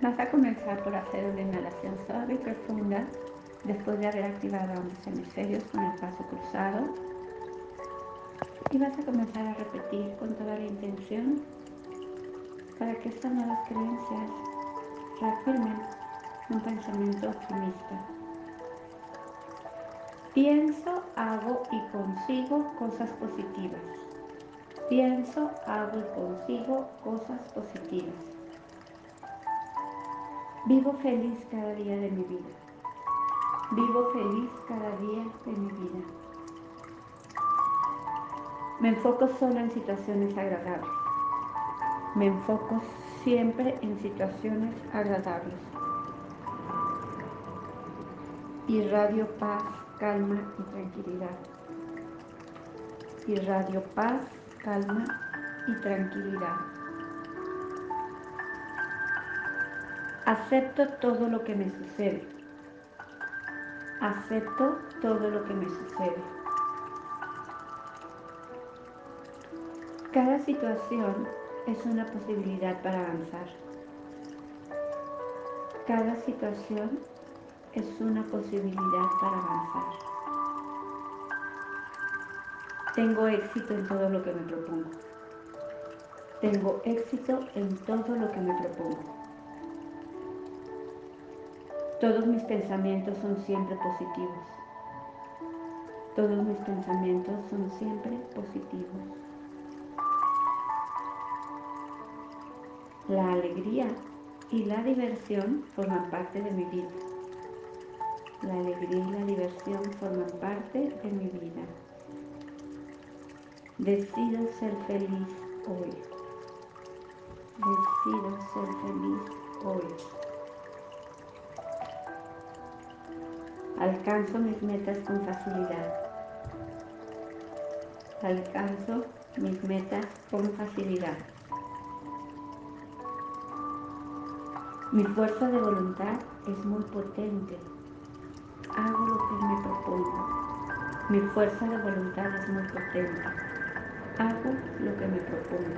Vas a comenzar por hacer una inhalación suave y profunda después de haber activado ambos hemisferios con el paso cruzado. Y vas a comenzar a repetir con toda la intención para que estas nuevas creencias reafirmen un pensamiento optimista. Pienso, hago y consigo cosas positivas. Pienso, hago y consigo cosas positivas. Vivo feliz cada día de mi vida. Vivo feliz cada día de mi vida. Me enfoco solo en situaciones agradables. Me enfoco siempre en situaciones agradables. Irradio paz, calma y tranquilidad. Irradio paz, calma y tranquilidad. Acepto todo lo que me sucede. Acepto todo lo que me sucede. Cada situación es una posibilidad para avanzar. Cada situación es una posibilidad para avanzar. Tengo éxito en todo lo que me propongo. Tengo éxito en todo lo que me propongo. Todos mis pensamientos son siempre positivos. Todos mis pensamientos son siempre positivos. La alegría y la diversión forman parte de mi vida. La alegría y la diversión forman parte de mi vida. Decido ser feliz hoy. Decido ser feliz hoy. Alcanzo mis metas con facilidad. Alcanzo mis metas con facilidad. Mi fuerza de voluntad es muy potente. Hago lo que me propongo. Mi fuerza de voluntad es muy potente. Hago lo que me propongo.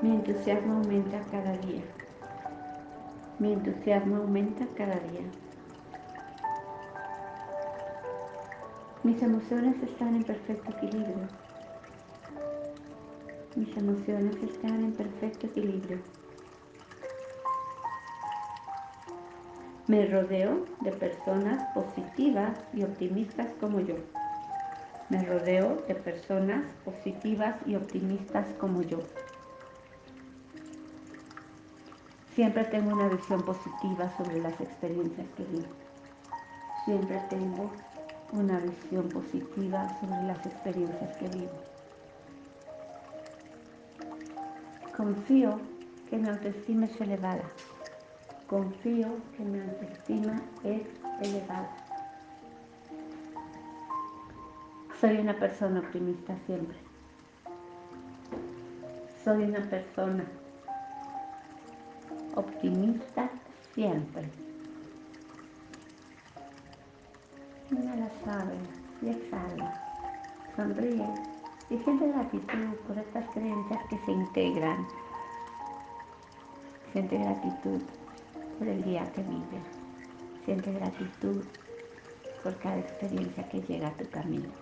Mi entusiasmo aumenta cada día. Mi entusiasmo aumenta cada día. Mis emociones están en perfecto equilibrio. Mis emociones están en perfecto equilibrio. Me rodeo de personas positivas y optimistas como yo. Me rodeo de personas positivas y optimistas como yo. Siempre tengo una visión positiva sobre las experiencias que vivo. Siempre tengo una visión positiva sobre las experiencias que vivo. Confío que mi autoestima es elevada. Confío que mi autoestima es elevada. Soy una persona optimista siempre. Soy una persona optimista siempre. Inhala suave y exhala. Sonríe y siente gratitud por estas creencias que se integran. Siente gratitud por el día que vives. Siente gratitud por cada experiencia que llega a tu camino.